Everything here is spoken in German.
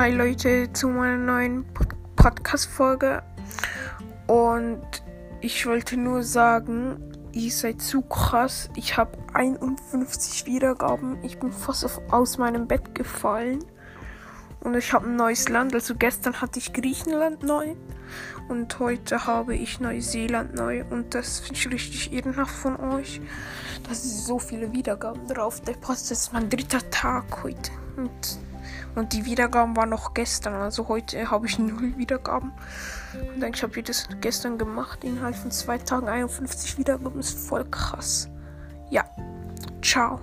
Hi Leute zu meiner neuen Podcast-Folge. Und ich wollte nur sagen, ihr seid zu krass. Ich habe 51 Wiedergaben. Ich bin fast auf, aus meinem Bett gefallen. Und ich habe ein neues Land. Also gestern hatte ich Griechenland neu. Und heute habe ich Neuseeland neu. Und das finde ich richtig ehrenhaft von euch. Da sind so viele Wiedergaben drauf. Der Post ist mein dritter Tag heute. Und und die Wiedergaben waren noch gestern. Also heute habe ich null Wiedergaben. Und eigentlich habe ich das gestern gemacht. Innerhalb von zwei Tagen 51 Wiedergaben ist voll krass. Ja. Ciao.